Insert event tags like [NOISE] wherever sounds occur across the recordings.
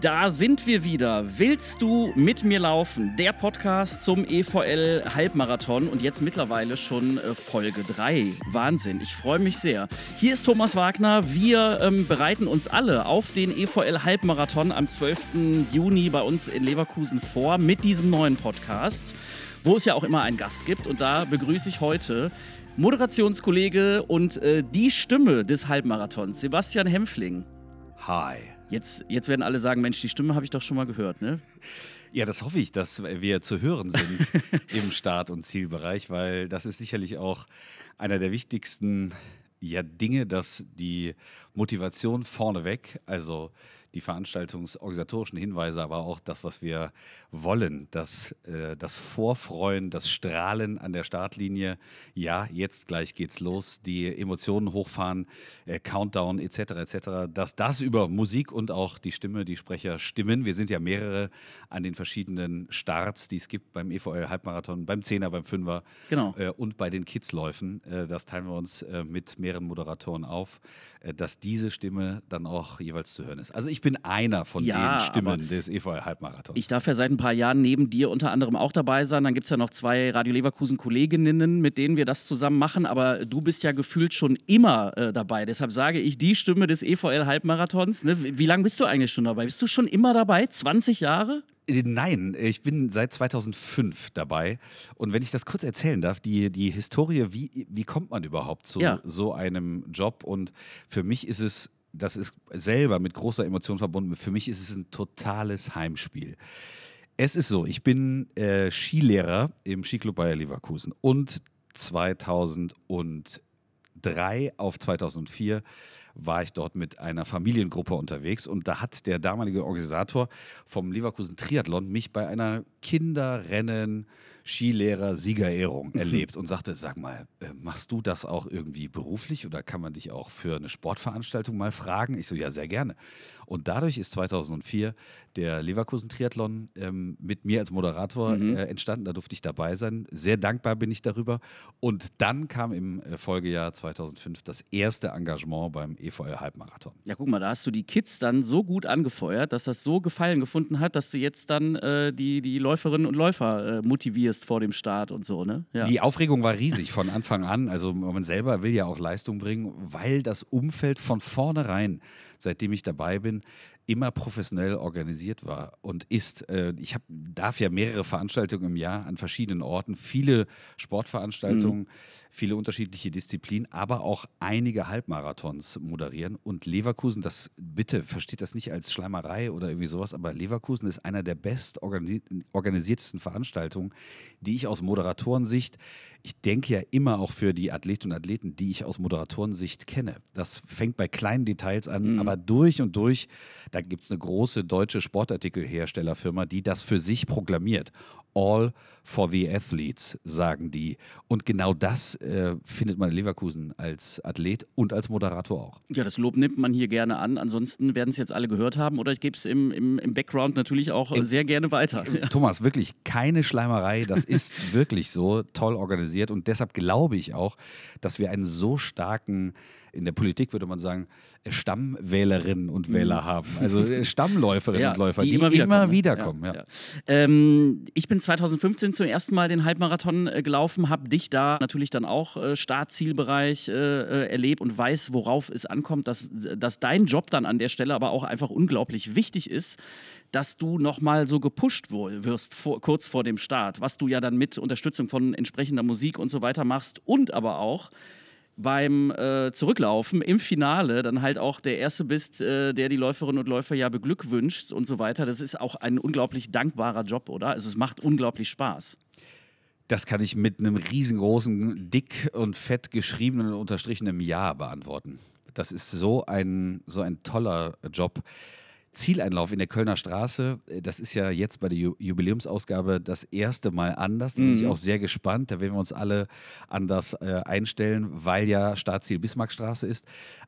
Da sind wir wieder. Willst du mit mir laufen? Der Podcast zum EVL Halbmarathon und jetzt mittlerweile schon äh, Folge 3. Wahnsinn, ich freue mich sehr. Hier ist Thomas Wagner. Wir ähm, bereiten uns alle auf den EVL Halbmarathon am 12. Juni bei uns in Leverkusen vor mit diesem neuen Podcast, wo es ja auch immer einen Gast gibt. Und da begrüße ich heute Moderationskollege und äh, die Stimme des Halbmarathons, Sebastian Hempfling. Hi. Jetzt, jetzt werden alle sagen, Mensch, die Stimme habe ich doch schon mal gehört, ne? Ja, das hoffe ich, dass wir zu hören sind [LAUGHS] im Start- und Zielbereich, weil das ist sicherlich auch einer der wichtigsten ja, Dinge, dass die Motivation vorneweg, also die veranstaltungsorganisatorischen Hinweise, aber auch das, was wir wollen, das, äh, das Vorfreuen, das Strahlen an der Startlinie. Ja, jetzt gleich geht's los, die Emotionen hochfahren, äh, Countdown etc. etc. Dass das über Musik und auch die Stimme, die Sprecher stimmen. Wir sind ja mehrere an den verschiedenen Starts, die es gibt beim EVL Halbmarathon, beim Zehner, beim Fünfer genau. äh, und bei den Kidsläufen. Äh, das teilen wir uns äh, mit mehreren Moderatoren auf, äh, dass diese Stimme dann auch jeweils zu hören ist. Also ich bin einer von Ja, den Stimmen des EVL Halbmarathons. Ich darf ja seit ein paar Jahren neben dir unter anderem auch dabei sein. Dann gibt es ja noch zwei Radio Leverkusen-Kolleginnen, mit denen wir das zusammen machen. Aber du bist ja gefühlt schon immer äh, dabei. Deshalb sage ich die Stimme des EVL Halbmarathons. Ne? Wie, wie lange bist du eigentlich schon dabei? Bist du schon immer dabei? 20 Jahre? Äh, Nein, ich bin seit 2005 dabei. Und wenn ich das kurz erzählen darf, die, die Historie, wie, wie kommt man überhaupt zu Ja. so einem Job? Und für mich ist es, das ist selber mit großer Emotion verbunden, für mich ist es ein totales Heimspiel. Es ist so, ich bin äh, Skilehrer im Skiclub Bayer Leverkusen und 2003 auf 2004 war ich dort mit einer Familiengruppe unterwegs und da hat der damalige Organisator vom Leverkusen Triathlon mich bei einer Kinderrennen Skilehrer Siegerehrung erlebt und sagte, sag mal, äh, machst du das auch irgendwie beruflich oder kann man dich auch für eine Sportveranstaltung mal fragen? Ich so, ja, sehr gerne. Und dadurch ist 2004 der Leverkusen Triathlon ähm, mit mir als Moderator äh, entstanden. Da durfte ich dabei sein. Sehr dankbar bin ich darüber. Und dann kam im äh, Folgejahr 2005 das erste Engagement beim EVL Halbmarathon. Ja, guck mal, da hast du die Kids dann so gut angefeuert, dass das so Gefallen gefunden hat, dass du jetzt dann äh, die, die Läuferinnen und Läufer äh, motivierst vor dem Start und so, ne? Ja. Die Aufregung war riesig von Anfang an. Also man selber will ja auch Leistung bringen, weil das Umfeld von vornherein, seitdem ich dabei bin, immer professionell organisiert war und ist. Äh, Ich hab, darf ja mehrere Veranstaltungen im Jahr an verschiedenen Orten, viele Sportveranstaltungen, viele unterschiedliche Disziplinen, aber auch einige Halbmarathons moderieren. Und Leverkusen, das bitte versteht das nicht als Schleimerei oder irgendwie sowas, aber Leverkusen ist einer der best organi organisiertesten Veranstaltungen, die ich aus Moderatorensicht, ich denke ja immer auch für die Athletinnen und Athleten, die ich aus Moderatorensicht kenne. Das fängt bei kleinen Details an, aber durch und durch, da gibt es eine große deutsche Sportartikelherstellerfirma, die das für sich proklamiert. All for the athletes, sagen die. Und genau das äh, findet man in Leverkusen als Athlet und als Moderator auch. Ja, das Lob nimmt man hier gerne an. Ansonsten werden es jetzt alle gehört haben oder ich gebe es im, im, im Background natürlich auch äh, sehr gerne weiter. Thomas, wirklich keine Schleimerei. Das [LAUGHS] ist wirklich so toll organisiert. Und deshalb glaube ich auch, dass wir einen so starken, in der Politik würde man sagen, Stammwählerinnen und Wähler haben. Also äh, Stammläuferinnen und Läufer, die, immer wiederkommen, wiederkommen. Ja, ja. ja. Ähm, ich bin 2015 zum ersten Mal den Halbmarathon äh, gelaufen, habe dich da natürlich dann auch äh, Startzielbereich äh, äh, erlebt und weiß, worauf es ankommt, dass, dass dein Job dann an der Stelle aber auch einfach unglaublich wichtig ist dass du nochmal so gepusht wirst vor, kurz vor dem Start, was du ja dann mit Unterstützung von entsprechender Musik und so weiter machst und aber auch beim äh, Zurücklaufen im Finale dann halt auch der Erste bist, äh, der die Läuferinnen und Läufer ja beglückwünscht und so weiter. Das ist auch ein unglaublich dankbarer Job, oder? Also es macht unglaublich Spaß. Das kann ich mit einem riesengroßen, dick und fett geschriebenen und unterstrichenen Ja beantworten. Das ist so ein, so ein toller Job. Zieleinlauf in der Kölner Straße, äh, das ist ja jetzt bei der Ju Jubiläumsausgabe das erste Mal anders. Da bin ich auch sehr gespannt. Da werden wir uns alle anders äh, einstellen, weil ja Startziel Bismarckstraße ist.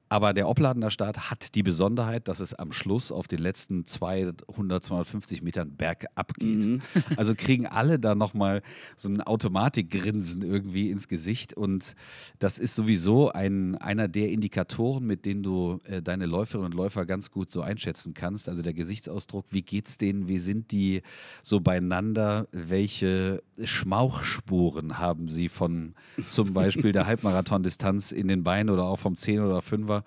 Aber der Opladener Start hat die Besonderheit, dass es am Schluss auf den letzten 200, 250 Metern bergab geht. [LAUGHS] Also kriegen alle da nochmal so ein Automatikgrinsen irgendwie ins Gesicht. Und das ist sowieso ein, einer der Indikatoren, mit denen du äh, deine Läuferinnen und Läufer ganz gut so einschätzen kannst. Kannst, also der Gesichtsausdruck, wie geht's denen, wie sind die so beieinander, welche Schmauchspuren haben sie von zum [LAUGHS] Beispiel der Halbmarathon-Distanz in den Beinen oder auch vom 10 oder 5er.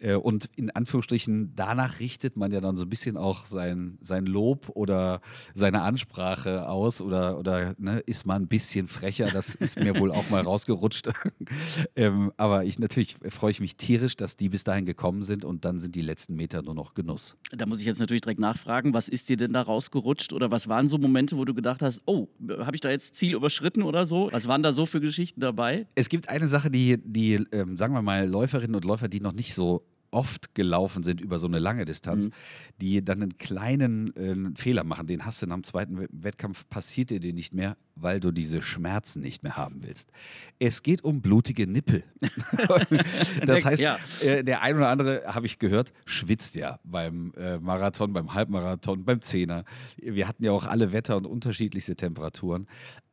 Äh, und in Anführungsstrichen, danach richtet man ja dann so ein bisschen auch sein, sein Lob oder seine Ansprache aus oder, oder ne, ist man ein bisschen frecher. Das ist mir wohl auch mal [LAUGHS] rausgerutscht. [LAUGHS] ähm, aber ich natürlich freue ich mich tierisch, dass die bis dahin gekommen sind und dann sind die letzten Meter nur noch Genuss. Da muss ich jetzt natürlich direkt nachfragen, was ist dir denn da rausgerutscht oder was waren so Momente, wo du gedacht hast, oh, habe ich da jetzt Ziel überschritten oder so? Was waren da so für Geschichten dabei? Es gibt eine Sache, die, die ähm, sagen wir mal, Läuferinnen und Läufer, die noch nicht so oft gelaufen sind über so eine lange Distanz, mhm. die dann einen kleinen äh, Fehler machen. Den hast du nach dem zweiten Wettkampf, passiert dir den nicht mehr, weil du diese Schmerzen nicht mehr haben willst. Es geht um blutige Nippel. [LAUGHS] das heißt, ja. äh, der ein oder andere, habe ich gehört, schwitzt ja beim äh, Marathon, beim Halbmarathon, beim Zehner. Wir hatten ja auch alle Wetter und unterschiedlichste Temperaturen.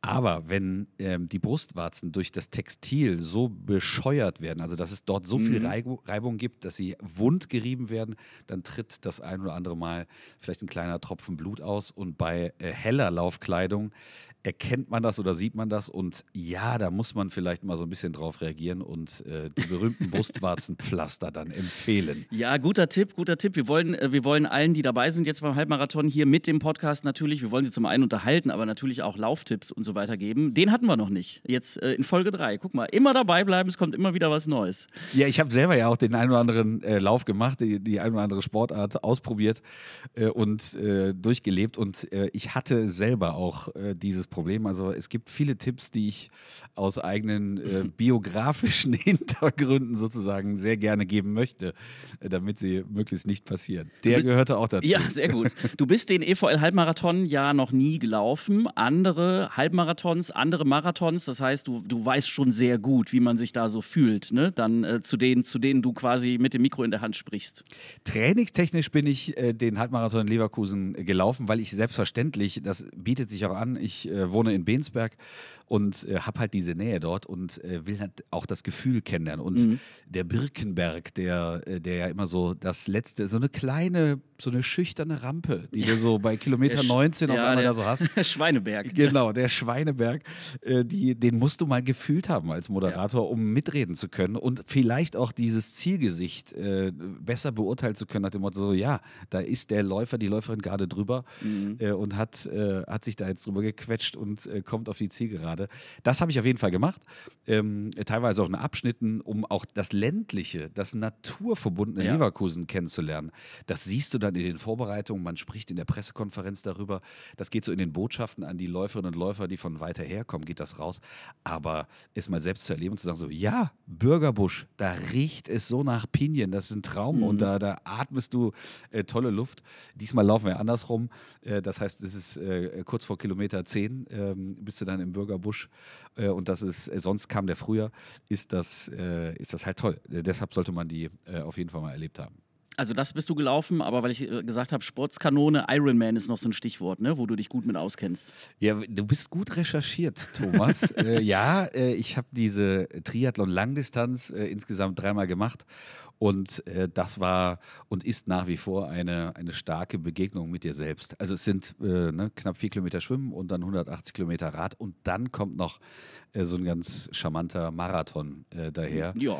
Aber wenn ähm, die Brustwarzen durch das Textil so bescheuert werden, also dass es dort so viel mhm. Reibung gibt, dass sie wund gerieben werden, dann tritt das ein oder andere Mal vielleicht ein kleiner Tropfen Blut aus. Und bei äh, heller Laufkleidung erkennt man das oder sieht man das und ja, da muss man vielleicht mal so ein bisschen drauf reagieren und äh, die berühmten [LAUGHS] Brustwarzenpflaster dann empfehlen. Ja, guter Tipp, guter Tipp. Wir wollen, äh, wir wollen allen, die dabei sind jetzt beim Halbmarathon hier mit dem Podcast natürlich, wir wollen sie zum einen unterhalten, aber natürlich auch Lauftipps und so weiter geben. Den hatten wir noch nicht. Jetzt äh, in Folge 3. Guck mal, immer dabei bleiben, es kommt immer wieder was Neues. Ja, ich habe selber ja auch den einen oder anderen äh, Lauf gemacht, die, die eine oder andere Sportart ausprobiert äh, und äh, durchgelebt und ich hatte selber auch dieses Problem. Also es gibt viele Tipps, die ich aus eigenen äh, [LAUGHS] biografischen [LAUGHS] Hintergründen sozusagen sehr gerne geben möchte, äh, damit sie möglichst nicht passieren. Der bist, gehörte auch dazu. Ja, sehr gut. Du bist den EVL-Halbmarathon ja noch nie gelaufen. Andere Halbmarathons, andere Marathons, das heißt, du, du weißt schon sehr gut, wie man sich da so fühlt, ne? Dann äh, zu, denen, zu denen du quasi mit dem Mikro in der Hand sprichst. Trainingstechnisch bin ich äh, den Halbmarathon in Leverkusen gelaufen, weil ich selbstverständlich, das bietet sich auch an, ich äh, wohne in Bensberg und äh, habe halt diese Nähe dort und äh, will halt auch das Gefühl kennenlernen. Und mhm. der Birkenberg, der, äh, der ja immer so das letzte, so eine kleine, so eine schüchterne Rampe, die ja. du so bei Kilometer 19 auf einmal da so hast. [LAUGHS] Schweineberg. Genau, der Schweineberg, äh, die, den musst du mal gefühlt haben als Moderator, ja. um mitreden zu können und vielleicht auch dieses Zielgesicht äh, besser beurteilen zu können, nach dem Motto, so ja, da ist der Läufer, die Läuferin gerade drüber mhm. Äh, und hat, hat sich da jetzt drüber gequetscht und kommt auf die Zielgerade. Das habe ich auf jeden Fall gemacht. Ähm, teilweise auch in Abschnitten, um auch das ländliche, das naturverbundene ja. Leverkusen kennenzulernen. Das siehst du dann in den Vorbereitungen. Man spricht in der Pressekonferenz darüber. Das geht so in den Botschaften an die Läuferinnen und Läufer, die von weiter her kommen, geht das raus. Aber es mal selbst zu erleben und zu sagen, so, ja, Bürgerbusch, da riecht es so nach Pinien. Das ist ein Traum mhm. und da, da atmest du äh, tolle Luft. Diesmal laufen wir andersrum. Äh, das heißt, es ist äh, kurz vor Kilometer 10 ähm, bist du dann im Bürgerbusch äh, und das ist, äh, sonst kam der früher, ist das, äh, ist das halt toll. deshalb sollte man die auf jeden Fall mal erlebt haben. Also das bist du gelaufen, aber weil ich gesagt habe, Sportskanone, Ironman ist noch so ein Stichwort, ne, wo du dich gut mit auskennst. Ja, du bist gut recherchiert, Thomas. [LAUGHS] äh, ja, äh, ich habe diese Triathlon-Langdistanz äh, insgesamt dreimal gemacht und äh, das war und ist nach wie vor eine, eine starke Begegnung mit dir selbst. Also es sind äh, ne, knapp vier Kilometer Schwimmen und dann 180 Kilometer Rad und dann kommt noch äh, so ein ganz charmanter Marathon äh, daher. Ja.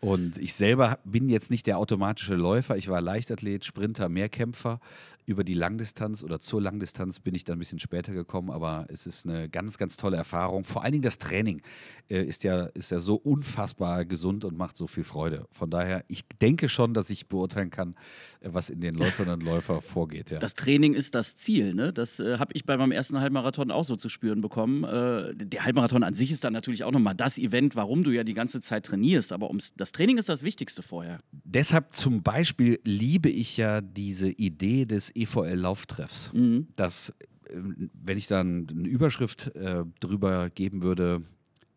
Und ich selber bin jetzt nicht der automatische Läufer. Ich war Leichtathlet, Sprinter, Mehrkämpfer. Über die Langdistanz oder zur Langdistanz bin ich dann ein bisschen später gekommen, aber es ist eine ganz, ganz tolle Erfahrung. Vor allen Dingen das Training äh, ist, ja, ist ja so unfassbar gesund und macht so viel Freude. Von daher, ich denke schon, dass ich beurteilen kann, äh, was in den Läuferinnen und Läufern [LAUGHS] vorgeht. Ja. Das Training ist das Ziel. Ne? Das äh, habe ich bei meinem ersten Halbmarathon auch so zu spüren bekommen. Äh, der Halbmarathon an sich ist dann natürlich auch nochmal das Event, warum du ja die ganze Zeit trainierst. Aber ums, das Training ist das Wichtigste vorher. Deshalb zum Beispiel liebe ich ja diese Idee des EVL-Lauftreffs. Mhm. Dass, ähm, wenn ich dann eine Überschrift äh, drüber geben würde,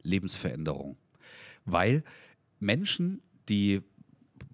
Lebensveränderung. Weil Menschen, die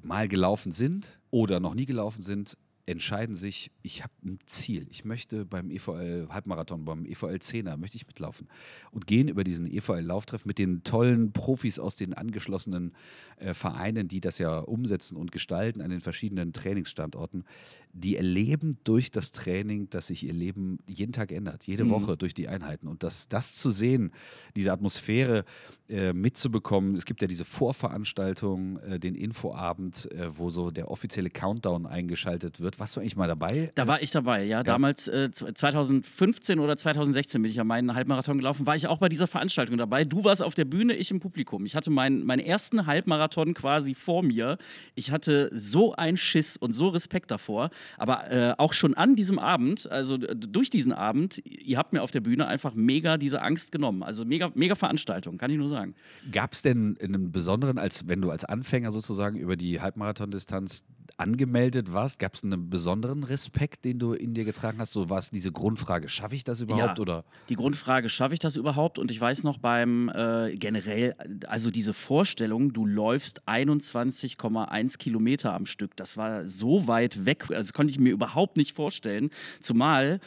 mal gelaufen sind oder noch nie gelaufen sind, entscheiden sich, ich habe ein Ziel. Ich möchte beim EVL Halbmarathon, beim EVL 10er, möchte ich mitlaufen. Und gehen über diesen EVL-Lauftreff mit den tollen Profis aus den angeschlossenen äh, Vereinen, die das ja umsetzen und gestalten an den verschiedenen Trainingsstandorten. Die erleben durch das Training, dass sich ihr Leben jeden Tag ändert, jede mhm. Woche durch die Einheiten. Und das, das zu sehen, diese Atmosphäre äh, mitzubekommen, es gibt ja diese Vorveranstaltung, äh, den Infoabend, äh, wo so der offizielle Countdown eingeschaltet wird warst du eigentlich mal dabei? Da war ich dabei, ja. ja. Damals, äh, 2015 oder 2016 bin ich ja meinen Halbmarathon gelaufen, war ich auch bei dieser Veranstaltung dabei. Du warst auf der Bühne, ich im Publikum. Ich hatte meinen, meinen ersten Halbmarathon quasi vor mir. Ich hatte so einen Schiss und so Respekt davor. Aber äh, auch schon an diesem Abend, also durch diesen Abend, ihr habt mir auf der Bühne einfach mega diese Angst genommen. Also mega, mega Veranstaltung, kann ich nur sagen. Gab es denn einen besonderen, als wenn du als Anfänger sozusagen über die Halbmarathon-Distanz angemeldet warst, gab es einen besonderen Respekt, den du in dir getragen hast? So war es diese Grundfrage, schaffe ich das überhaupt? Ja, oder? Die Grundfrage, schaffe ich das überhaupt? Und ich weiß noch beim äh, generell, also diese Vorstellung, du läufst 21,1 Kilometer am Stück, das war so weit weg, also konnte ich mir überhaupt nicht vorstellen. Zumal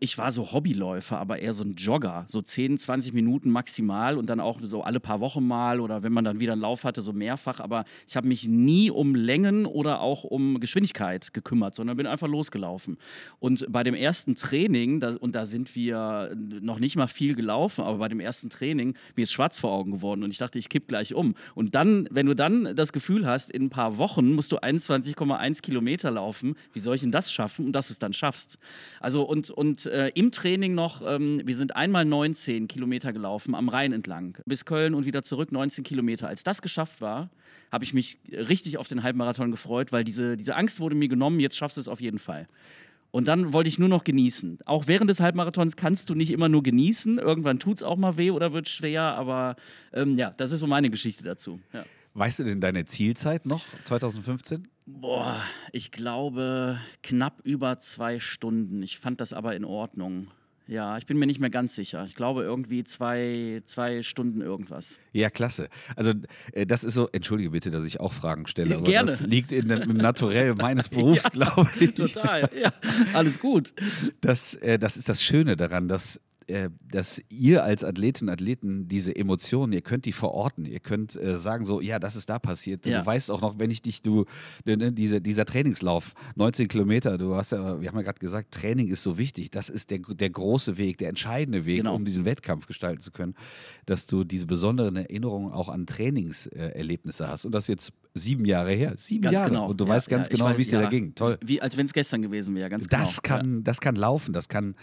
ich war so Hobbyläufer, aber eher so ein Jogger, so 10, 20 Minuten maximal und dann auch so alle paar Wochen mal oder wenn man dann wieder einen Lauf hatte, so mehrfach. Aber ich habe mich nie um Längen oder auch um Geschwindigkeit gekümmert, sondern bin einfach losgelaufen. Und bei dem ersten Training, da, und da sind wir noch nicht mal viel gelaufen, aber bei dem ersten Training, mir ist schwarz vor Augen geworden und ich dachte, ich kipp gleich um. Und dann, wenn du dann das Gefühl hast, in ein paar Wochen musst du 21,1 Kilometer laufen, wie soll ich denn das schaffen? Und dass du es dann schaffst. Also und, und äh, im Training noch, ähm, wir sind einmal 19 Kilometer gelaufen am Rhein entlang, bis Köln und wieder zurück 19 Kilometer. Als das geschafft war, habe ich mich richtig auf den Halbmarathon gefreut, weil diese, diese Angst wurde mir genommen, jetzt schaffst du es auf jeden Fall. Und dann wollte ich nur noch genießen. Auch während des Halbmarathons kannst du nicht immer nur genießen. Irgendwann tut es auch mal weh oder wird schwer. Aber ähm, ja, das ist so meine Geschichte dazu. Ja. Weißt du denn deine Zielzeit noch 2015? Boah, ich glaube knapp über zwei Stunden. Ich fand das aber in Ordnung. Ja, ich bin mir nicht mehr ganz sicher. Ich glaube irgendwie zwei, zwei Stunden irgendwas. Ja, klasse. Also äh, das ist so, entschuldige bitte, dass ich auch Fragen stelle, aber Gerne. das liegt in dem Naturell [LAUGHS] meines Berufs, ja, glaube ich. Total, ja, alles gut. Das, äh, das ist das Schöne daran, dass dass ihr als Athletinnen und Athleten diese Emotionen, ihr könnt die verorten, ihr könnt äh, sagen so, ja, das ist da passiert. Ja. Du weißt auch noch, wenn ich dich, du, ne, ne diese, dieser Trainingslauf, 19 Kilometer, du hast ja, wir haben ja gerade gesagt, Training ist so wichtig. Das ist der, der große Weg, der entscheidende Weg, genau. um diesen Wettkampf gestalten zu können, dass du diese besonderen Erinnerungen auch an Trainingserlebnisse hast. Und das jetzt sieben Jahre her. Sieben ganz Jahre. Genau. Und du ja, weißt ganz genau, wie es dir da ging. Toll. Wie als wenn es gestern gewesen wäre, ganz das genau. Kann, Das kann laufen, das kann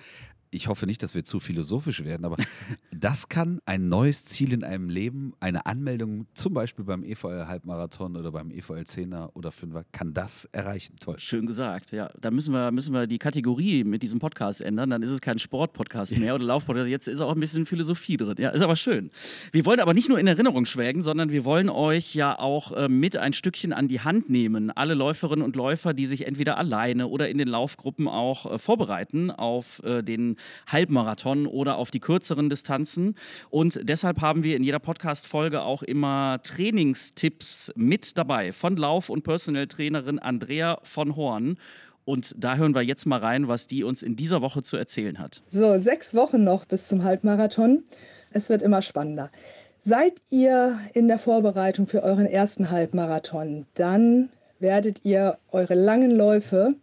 ich hoffe nicht, dass wir zu philosophisch werden, aber [LAUGHS] das kann ein neues Ziel in einem Leben, eine Anmeldung zum Beispiel beim EVL Halbmarathon oder beim EVL 10er oder 5er, kann das erreichen. Toll. Schön gesagt, ja. Da müssen wir, müssen wir die Kategorie mit diesem Podcast ändern. Dann ist es kein Sportpodcast mehr oder Laufpodcast. Jetzt ist auch ein bisschen Philosophie drin. Ja, ist aber schön. Wir wollen aber nicht nur in Erinnerung schwelgen, sondern wir wollen euch ja auch äh, mit ein Stückchen an die Hand nehmen. Alle Läuferinnen und Läufer, die sich entweder alleine oder in den Laufgruppen auch äh, vorbereiten auf äh, den Halbmarathon oder auf die kürzeren Distanzen. Und deshalb haben wir in jeder Podcast-Folge auch immer Trainingstipps mit dabei von Lauf- und Personal Trainerin Andrea von Horn. Und da hören wir jetzt mal rein, was die uns in dieser Woche zu erzählen hat. So, sechs Wochen noch bis zum Halbmarathon. Es wird immer spannender. Seid ihr in der Vorbereitung für euren ersten Halbmarathon, dann werdet ihr eure langen Läufe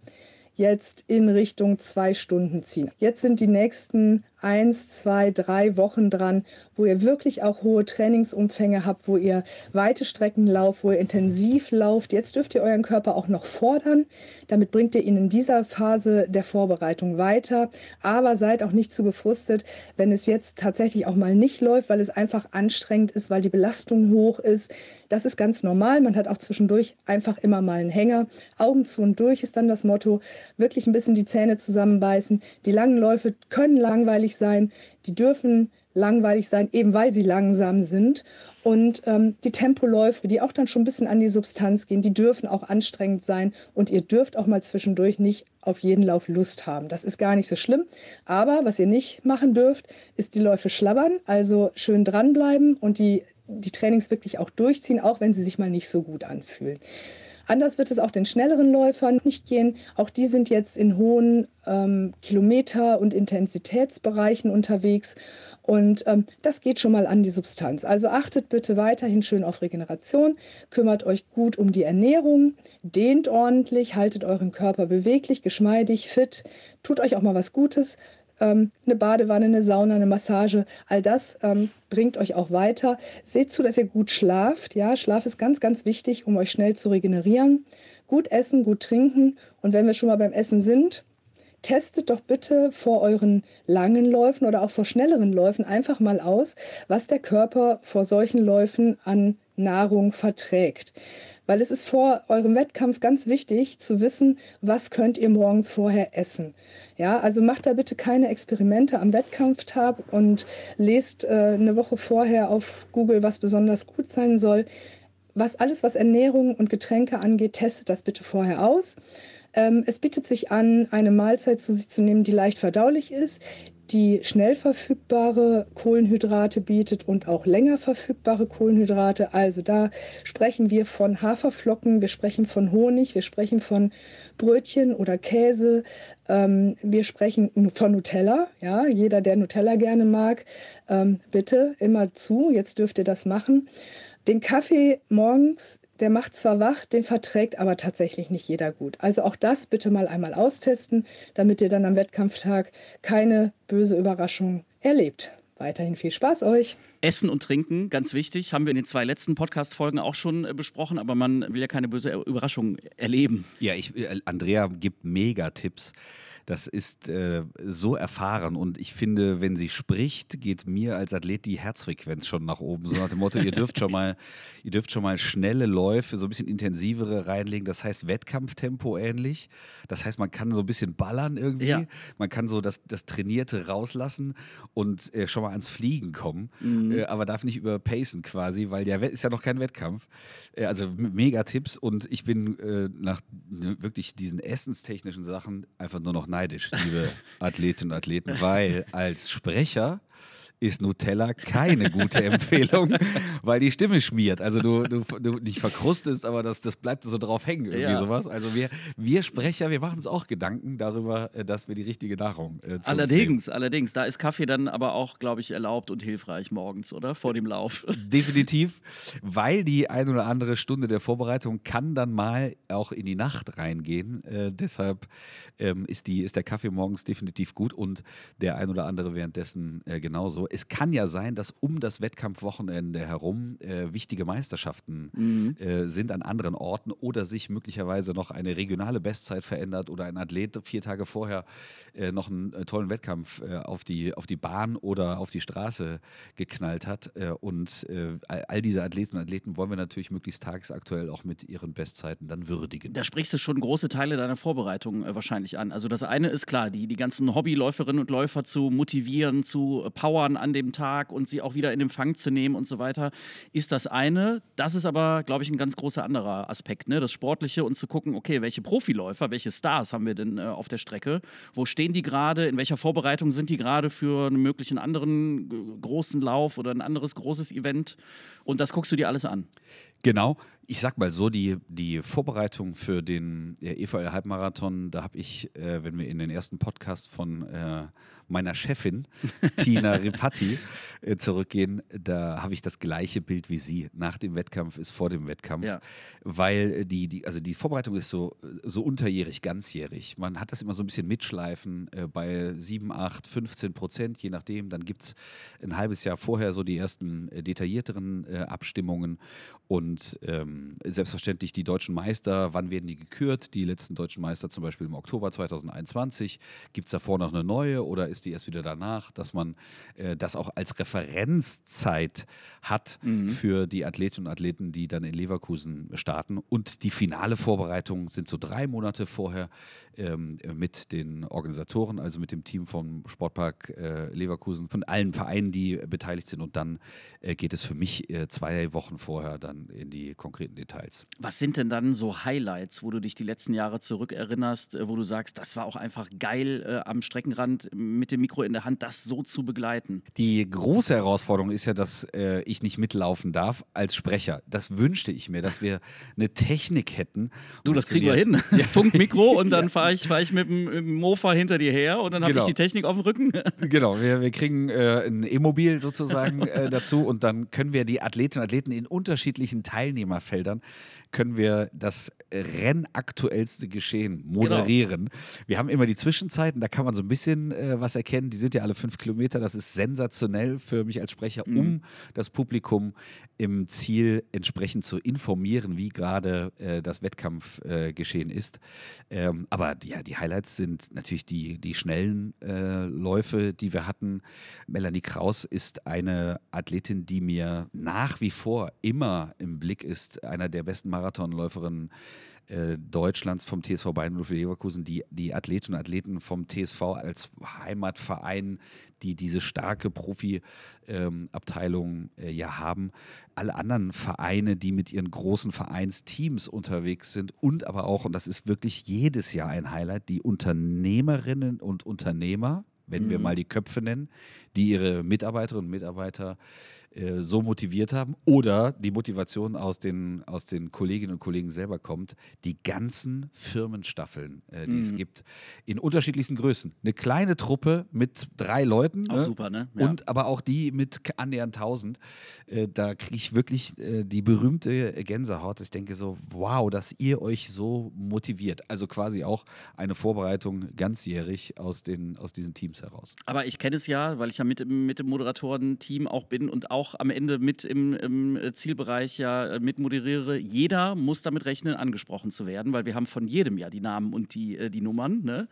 jetzt in Richtung zwei Stunden ziehen. Jetzt sind die nächsten eins, zwei, drei Wochen dran, wo ihr wirklich auch hohe Trainingsumfänge habt, wo ihr weite Strecken lauft, wo ihr intensiv lauft. Jetzt dürft ihr euren Körper auch noch fordern. Damit bringt ihr ihn in dieser Phase der Vorbereitung weiter. Aber seid auch nicht zu gefrustet, wenn es jetzt tatsächlich auch mal nicht läuft, weil es einfach anstrengend ist, weil die Belastung hoch ist. Das ist ganz normal. Man hat auch zwischendurch einfach immer mal einen Hänger. Augen zu und durch ist dann das Motto. Wirklich ein bisschen die Zähne zusammenbeißen. Die langen Läufe können langweilig langweilig sein, die dürfen langweilig sein, eben weil sie langsam sind. Und ähm, die Tempoläufe, die auch dann schon ein bisschen an die Substanz gehen, die dürfen auch anstrengend sein. Und ihr dürft auch mal zwischendurch nicht auf jeden Lauf Lust haben. Das ist gar nicht so schlimm. Aber was ihr nicht machen dürft, ist die Läufe schlabbern. Also schön dranbleiben und die, die Trainings wirklich auch durchziehen, auch wenn sie sich mal nicht so gut anfühlen. Anders wird es auch den schnelleren Läufern nicht gehen. Auch die sind jetzt in hohen ähm, Kilometer- und Intensitätsbereichen unterwegs. Und ähm, das geht schon mal an die Substanz. Also achtet bitte weiterhin schön auf Regeneration, kümmert euch gut um die Ernährung, dehnt ordentlich, haltet euren Körper beweglich, geschmeidig, fit, tut euch auch mal was Gutes. Ähm, eine Badewanne, eine Sauna, eine Massage, all das ähm, bringt euch auch weiter. Seht zu, dass ihr gut schlaft. Ja, Schlaf ist ganz, ganz wichtig, um euch schnell zu regenerieren. Gut essen, gut trinken. Und wenn wir schon mal beim Essen sind, testet doch bitte vor euren langen Läufen oder auch vor schnelleren Läufen einfach mal aus, was der Körper vor solchen Läufen an Nahrung verträgt. Weil es ist vor eurem Wettkampf ganz wichtig zu wissen, was könnt ihr morgens vorher essen. Ja, also macht da bitte keine Experimente am Wettkampftag und lest äh, eine Woche vorher auf Google, was besonders gut sein soll. Was alles, was Ernährung und Getränke angeht, testet das bitte vorher aus. Ähm, es bietet sich an, eine Mahlzeit zu sich zu nehmen, die leicht verdaulich ist, die schnell verfügbare Kohlenhydrate bietet und auch länger verfügbare Kohlenhydrate. Also da sprechen wir von Haferflocken, wir sprechen von Honig, wir sprechen von Brötchen oder Käse, ähm, wir sprechen von Nutella. Ja, jeder, der Nutella gerne mag, ähm, bitte immer zu. Jetzt dürft ihr das machen. Den Kaffee morgens der macht zwar wach, den verträgt aber tatsächlich nicht jeder gut. Also auch das bitte mal einmal austesten, damit ihr dann am Wettkampftag keine böse Überraschung erlebt. Weiterhin viel Spaß euch. Essen und Trinken, ganz wichtig, haben wir in den zwei letzten Podcast-Folgen auch schon äh, besprochen, aber man will ja keine böse Überraschung erleben. Ja, ich, äh, Andrea gibt mega Tipps. Das ist äh, so erfahren und ich finde, wenn sie spricht, geht mir als Athlet die Herzfrequenz schon nach oben. So nach dem Motto, ihr [LAUGHS] dürft schon mal, ihr dürft schon mal schnelle Läufe, so ein bisschen intensivere reinlegen. Das heißt Wettkampftempo ähnlich. Das heißt, man kann so ein bisschen ballern irgendwie. Ja. Man kann so das, das Trainierte rauslassen und äh, schon mal ans Fliegen kommen. Mhm. Äh, aber darf nicht überpacen quasi, weil der ist ja noch kein Wettkampf. Äh, also mega Tipps und ich bin äh, nach ne, wirklich diesen essenstechnischen Sachen einfach nur noch neidisch, liebe Athletinnen und Athleten, weil als Sprecher ist Nutella keine gute [LAUGHS] Empfehlung, weil die Stimme schmiert. Also du, du, du nicht verkrustest, aber das, das bleibt so drauf hängen, irgendwie ja. sowas. Also wir, wir Sprecher, wir machen uns auch Gedanken darüber, äh, dass wir die richtige Nahrung äh, zu Allerdings, allerdings. Da ist Kaffee dann aber auch, glaube ich, erlaubt und hilfreich morgens, oder? Vor dem Lauf. [LAUGHS] Definitiv, weil die ein oder andere Stunde der Vorbereitung kann dann mal auch in die Nacht reingehen. Äh, deshalb ähm, ist, die, ist der Kaffee morgens definitiv gut und der ein oder andere währenddessen äh, genauso es kann ja sein, dass um das Wettkampfwochenende herum äh, wichtige Meisterschaften mhm. äh, sind an anderen Orten oder sich möglicherweise noch eine regionale Bestzeit verändert oder ein Athlet vier Tage vorher äh, noch einen äh, tollen Wettkampf äh, auf, die, auf die Bahn oder auf die Straße geknallt hat. Äh, und all diese Athleten und Athleten wollen wir natürlich möglichst tagesaktuell auch mit ihren Bestzeiten dann würdigen. Da sprichst du schon große Teile deiner Vorbereitung wahrscheinlich an. Also das eine ist klar, die, die ganzen Hobbyläuferinnen und Läufer zu motivieren, zu powern an dem Tag und sie auch wieder in Empfang zu nehmen und so weiter, ist das eine. Das ist aber, glaube ich, ein ganz großer anderer Aspekt, ne? das Sportliche und zu gucken, okay, welche Profiläufer, welche Stars haben wir denn äh, auf der Strecke? Wo stehen die gerade? In welcher Vorbereitung sind die gerade für einen möglichen anderen großen Lauf oder ein anderes großes Event? Und das guckst du dir alles an. Genau. Ich sag mal so, die, die Vorbereitung für den EVL-Halbmarathon, da habe ich, äh, wenn wir in den ersten Podcast von äh, meiner Chefin, [LAUGHS] Tina Ripatti, äh, zurückgehen, da habe ich das gleiche Bild wie sie. Nach dem Wettkampf ist vor dem Wettkampf. Ja. Weil die, die, also die Vorbereitung ist so, so unterjährig, ganzjährig. Man hat das immer so ein bisschen mitschleifen äh, bei 7, 8, 15 Prozent, je nachdem. Dann gibt es ein halbes Jahr vorher so die ersten äh, detaillierteren äh, Abstimmungen. Und ähm, selbstverständlich die deutschen Meister, wann werden die gekürt? Die letzten deutschen Meister zum Beispiel im Oktober 2021. Gibt es davor noch eine neue oder ist die erst wieder danach? Dass man äh, das auch als Referenzzeit hat mhm. für die Athletinnen und Athleten, die dann in Leverkusen starten. Und die finale Vorbereitung sind so drei Monate vorher ähm, mit den Organisatoren, also mit dem Team vom Sportpark äh, Leverkusen, von allen Vereinen, die beteiligt sind. Und dann äh, geht es für mich äh, zwei Wochen vorher dann in die konkrete konkreten Details. Was sind denn dann so Highlights, wo du dich die letzten Jahre zurückerinnerst, äh, wo du sagst, das war auch einfach geil äh, am Streckenrand mit dem Mikro in der Hand, das so zu begleiten? Die große Herausforderung ist ja, dass äh, ich nicht mitlaufen darf als Sprecher. Das wünschte ich mir, dass wir eine Technik hätten. Du, das kriegen wir hin. [LAUGHS] Ja. Funkmikro und dann [LAUGHS] fahre ich, fahr ich mit dem Mofa hinter dir her und dann habe genau. ich die Technik auf dem Rücken. [LAUGHS] genau, wir, wir kriegen äh, ein E-Mobil sozusagen äh, dazu und dann können wir die Athletinnen und Athleten in unterschiedlichen Teilnehmerfeldern können wir das rennaktuellste Geschehen moderieren. Genau. Wir haben immer die Zwischenzeiten, da kann man so ein bisschen äh, was erkennen. Die sind ja alle fünf Kilometer. Das ist sensationell für mich als Sprecher, mhm. um das Publikum im Ziel entsprechend zu informieren, wie gerade äh, das Wettkampfgeschehen äh, ist. Ähm, aber ja, die Highlights sind natürlich die, die schnellen äh, Läufe, die wir hatten. Melanie Kraus ist eine Athletin, die mir nach wie vor immer im Blick ist, einer der besten Marathon Marathonläuferinnen äh, Deutschlands vom TSV Bayern für Leverkusen, die, die Athletinnen und Athleten vom TSV als Heimatverein, die diese starke Profi-Abteilung ähm, äh, ja haben. Alle anderen Vereine, die mit ihren großen Vereinsteams unterwegs sind und aber auch, und das ist wirklich jedes Jahr ein Highlight, die Unternehmerinnen und Unternehmer, wenn mhm. wir mal die Köpfe nennen, die ihre Mitarbeiterinnen und Mitarbeiter äh, so motiviert haben oder die Motivation aus den, aus den Kolleginnen und Kollegen selber kommt, die ganzen Firmenstaffeln, äh, die mhm. es gibt, in unterschiedlichsten Größen. Eine kleine Truppe mit drei Leuten. Auch ne? super, ne? Ja. Und aber auch die mit annähernd 1000. Äh, da kriege ich wirklich äh, die berühmte Gänsehaut. Ich denke so, wow, dass ihr euch so motiviert. Also quasi auch eine Vorbereitung ganzjährig aus, den, aus diesen Teams heraus. Aber ich kenne es ja, weil ich ja mit, mit dem Moderatorenteam auch bin und auch am Ende mit im, im Zielbereich ja äh, mit moderiere, jeder muss damit rechnen, angesprochen zu werden, weil wir haben von jedem ja die Namen und die, äh, die Nummern. Ne?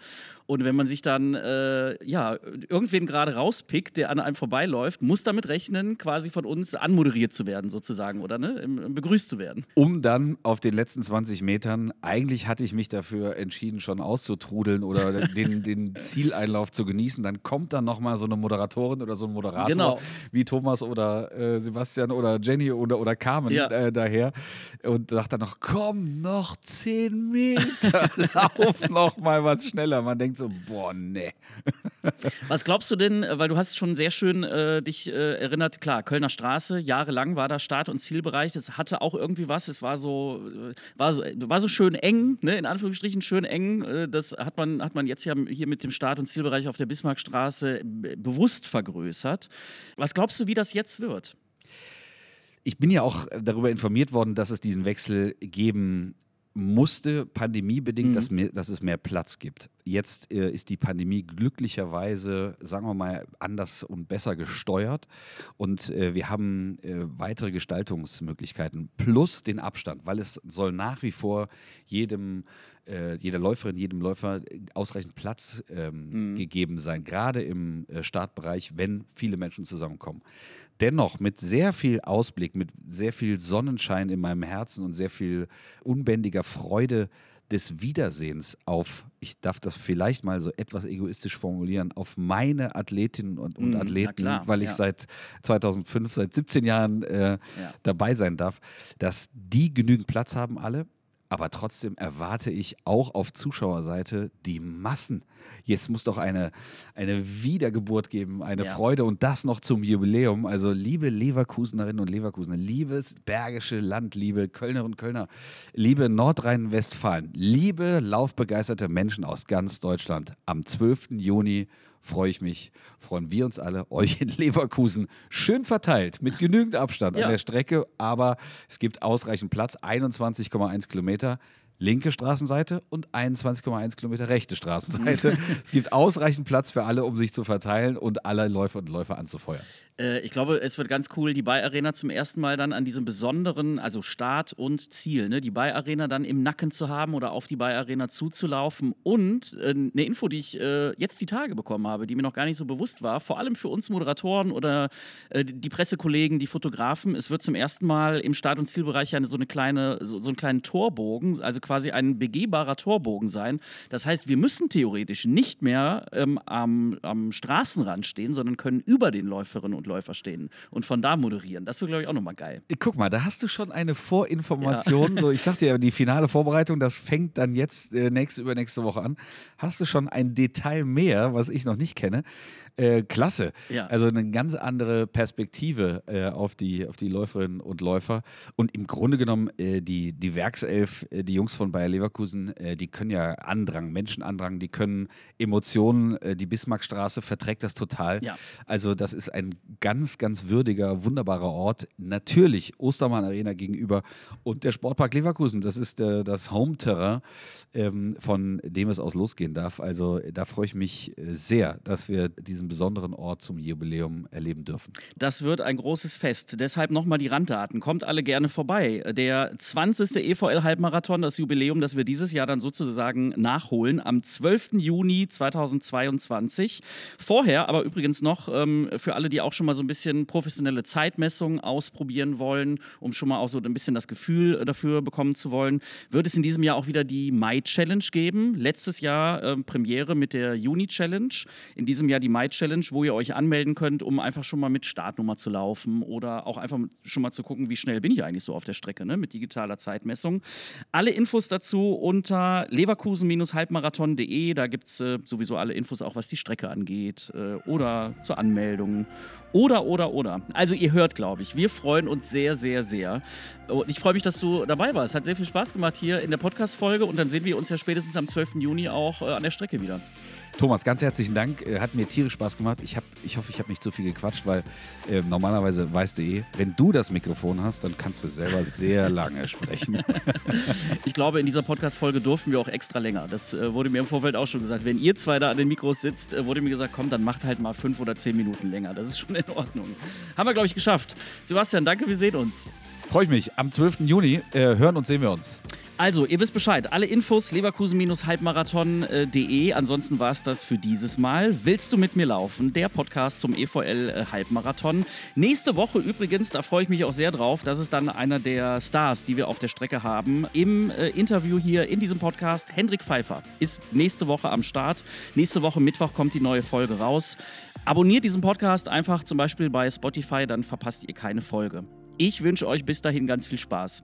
Und wenn man sich dann äh, ja, irgendwen gerade rauspickt, der an einem vorbeiläuft, muss damit rechnen, quasi von uns anmoderiert zu werden, sozusagen, oder ne? begrüßt zu werden. Um dann auf den letzten 20 Metern, eigentlich hatte ich mich dafür entschieden, schon auszutrudeln oder den, den Zieleinlauf zu genießen, dann kommt dann nochmal so eine Moderatorin oder so ein Moderator genau. wie Thomas oder äh, Sebastian oder Jenny oder, oder Carmen ja. äh, daher und sagt dann noch, komm, noch zehn Meter, [LAUGHS] lauf noch mal was schneller. Man denkt so, boah, ne. Was glaubst du denn, weil du hast schon sehr schön äh, dich äh, erinnert, klar, Kölner Straße, jahrelang war da Start- und Zielbereich, das hatte auch irgendwie was, es war so, äh, war so, war so schön eng, ne, in Anführungsstrichen schön eng, äh, das hat man, hat man jetzt ja hier mit dem Start- und Zielbereich auf der Bismarckstraße bewusst vergrößert. Was glaubst du, wie das jetzt wird? Ich bin ja auch darüber informiert worden, dass es diesen Wechsel geben musste, pandemiebedingt, mhm. dass, mehr, dass es mehr Platz gibt. Jetzt äh, ist die Pandemie glücklicherweise, sagen wir mal, anders und besser gesteuert und äh, wir haben äh, weitere Gestaltungsmöglichkeiten plus den Abstand, weil es soll nach wie vor jedem, äh, jeder Läuferin, jedem Läufer ausreichend Platz ähm, mhm. gegeben sein, gerade im äh, Startbereich, wenn viele Menschen zusammenkommen dennoch mit sehr viel Ausblick, mit sehr viel Sonnenschein in meinem Herzen und sehr viel unbändiger Freude des Wiedersehens auf, ich darf das vielleicht mal so etwas egoistisch formulieren, auf meine Athletinnen und, und mm, Athleten, klar, weil ich ja. seit 2005, seit 17 Jahren äh, ja. dabei sein darf, dass die genügend Platz haben alle aber trotzdem erwarte ich auch auf Zuschauerseite die Massen. Jetzt muss doch eine, eine Wiedergeburt geben, eine ja. Freude und das noch zum Jubiläum. Also liebe Leverkusenerinnen und Leverkusener, liebes Bergische Land, liebe Kölner und Kölner, liebe Nordrhein-Westfalen, liebe laufbegeisterte Menschen aus ganz Deutschland, am 12. Juni freue ich mich, freuen wir uns alle, euch in Leverkusen schön verteilt, mit genügend Abstand ja. an der Strecke, aber es gibt ausreichend Platz, 21,1 Kilometer linke Straßenseite und 21,1 Kilometer rechte Straßenseite. [LAUGHS] es gibt ausreichend Platz für alle, um sich zu verteilen und alle Läufer und Läufer anzufeuern. Äh, ich glaube, es wird ganz cool, die Bay Arena zum ersten Mal dann an diesem besonderen, also Start und Ziel, ne? die Bay Arena dann im Nacken zu haben oder auf die Bay Arena zuzulaufen. Und äh, eine Info, die ich äh, jetzt die Tage bekommen habe, die mir noch gar nicht so bewusst war, vor allem für uns Moderatoren oder äh, die Pressekollegen, die Fotografen, es wird zum ersten Mal im Start- und Zielbereich eine, so, eine kleine, so, so einen kleinen Torbogen, also quasi ein begehbarer Torbogen sein. Das heißt, wir müssen theoretisch nicht mehr ähm, am, am Straßenrand stehen, sondern können über den Läuferinnen und Läufer stehen und von da moderieren. Das wäre, glaube ich, auch nochmal geil. Guck mal, da hast du schon eine Vorinformation. Ja. So, ich sagte ja, die finale Vorbereitung, das fängt dann jetzt äh, nächste, übernächste Woche an. Hast du schon ein Detail mehr, was ich noch nicht kenne? Äh, klasse. Ja. Also eine ganz andere Perspektive äh, auf, die, auf die Läuferinnen und Läufer. Und im Grunde genommen, äh, die, die Werkself, äh, die Jungs von Bayer Leverkusen, äh, die können ja Andrang, Menschenandrang, die können Emotionen, die Bismarckstraße verträgt das total. Ja. Also das ist ein ganz, ganz würdiger, wunderbarer Ort. Natürlich Ostermann Arena gegenüber und der Sportpark Leverkusen, das ist das Home-Terrain, ähm, von dem es aus losgehen darf. Also da freue ich mich sehr, dass wir diesen besonderen Ort zum Jubiläum erleben dürfen. Das wird ein großes Fest. Deshalb nochmal die Randdaten. Kommt alle gerne vorbei. Der 20. EVL-Halbmarathon, das Jubiläum, das wir dieses Jahr dann sozusagen nachholen, am 12. Juni 2022. Vorher aber übrigens noch ähm, für alle, die auch schon mal so ein bisschen professionelle Zeitmessungen ausprobieren wollen, um schon mal auch so ein bisschen das Gefühl dafür bekommen zu wollen, wird es in diesem Jahr auch wieder die Mai-Challenge geben. Letztes Jahr äh, Premiere mit der Juni-Challenge. In diesem Jahr die Mai-Challenge Challenge, wo ihr euch anmelden könnt, um einfach schon mal mit Startnummer zu laufen oder auch einfach schon mal zu gucken, wie schnell bin ich eigentlich so auf der Strecke ne? mit digitaler Zeitmessung. Alle Infos dazu unter leverkusen-halbmarathon.de. Da gibt es äh, sowieso alle Infos, auch was die Strecke angeht äh, oder zur Anmeldung. Oder, oder, oder. Also ihr hört, glaube ich, wir freuen uns sehr, sehr, sehr. Und ich freue mich, dass du dabei warst. Hat sehr viel Spaß gemacht hier in der Podcast-Folge und dann sehen wir uns ja spätestens am 12. Juni auch äh, an der Strecke wieder. Thomas, ganz herzlichen Dank. Äh, hat mir tierisch Spaß gemacht. Ich, hab, ich hoffe, ich habe nicht zu viel gequatscht, weil äh, normalerweise weißt du eh, wenn du das Mikrofon hast, dann kannst du selber sehr lange sprechen. [LAUGHS] ich glaube, in dieser Podcast-Folge durften wir auch extra länger. Das äh, wurde mir im Vorfeld auch schon gesagt. Wenn ihr zwei da an den Mikros sitzt, äh, wurde mir gesagt, komm, dann macht halt mal fünf oder zehn Minuten länger. Das ist schon in Ordnung. Haben wir, glaube ich, geschafft. Sebastian, danke, wir sehen uns. Freue ich mich. Am 12. Juni äh, hören und sehen wir uns. Also, ihr wisst Bescheid. Alle Infos leverkusen-halbmarathon.de. Ansonsten war es das für dieses Mal. Willst du mit mir laufen? Der Podcast zum EVL äh, Halbmarathon. Nächste Woche übrigens, da freue ich mich auch sehr drauf. Das ist dann einer der Stars, die wir auf der Strecke haben. Im äh, Interview hier in diesem Podcast, Hendrik Pfeiffer ist nächste Woche am Start. Nächste Woche Mittwoch kommt die neue Folge raus. Abonniert diesen Podcast einfach zum Beispiel bei Spotify, dann verpasst ihr keine Folge. Ich wünsche euch bis dahin ganz viel Spaß.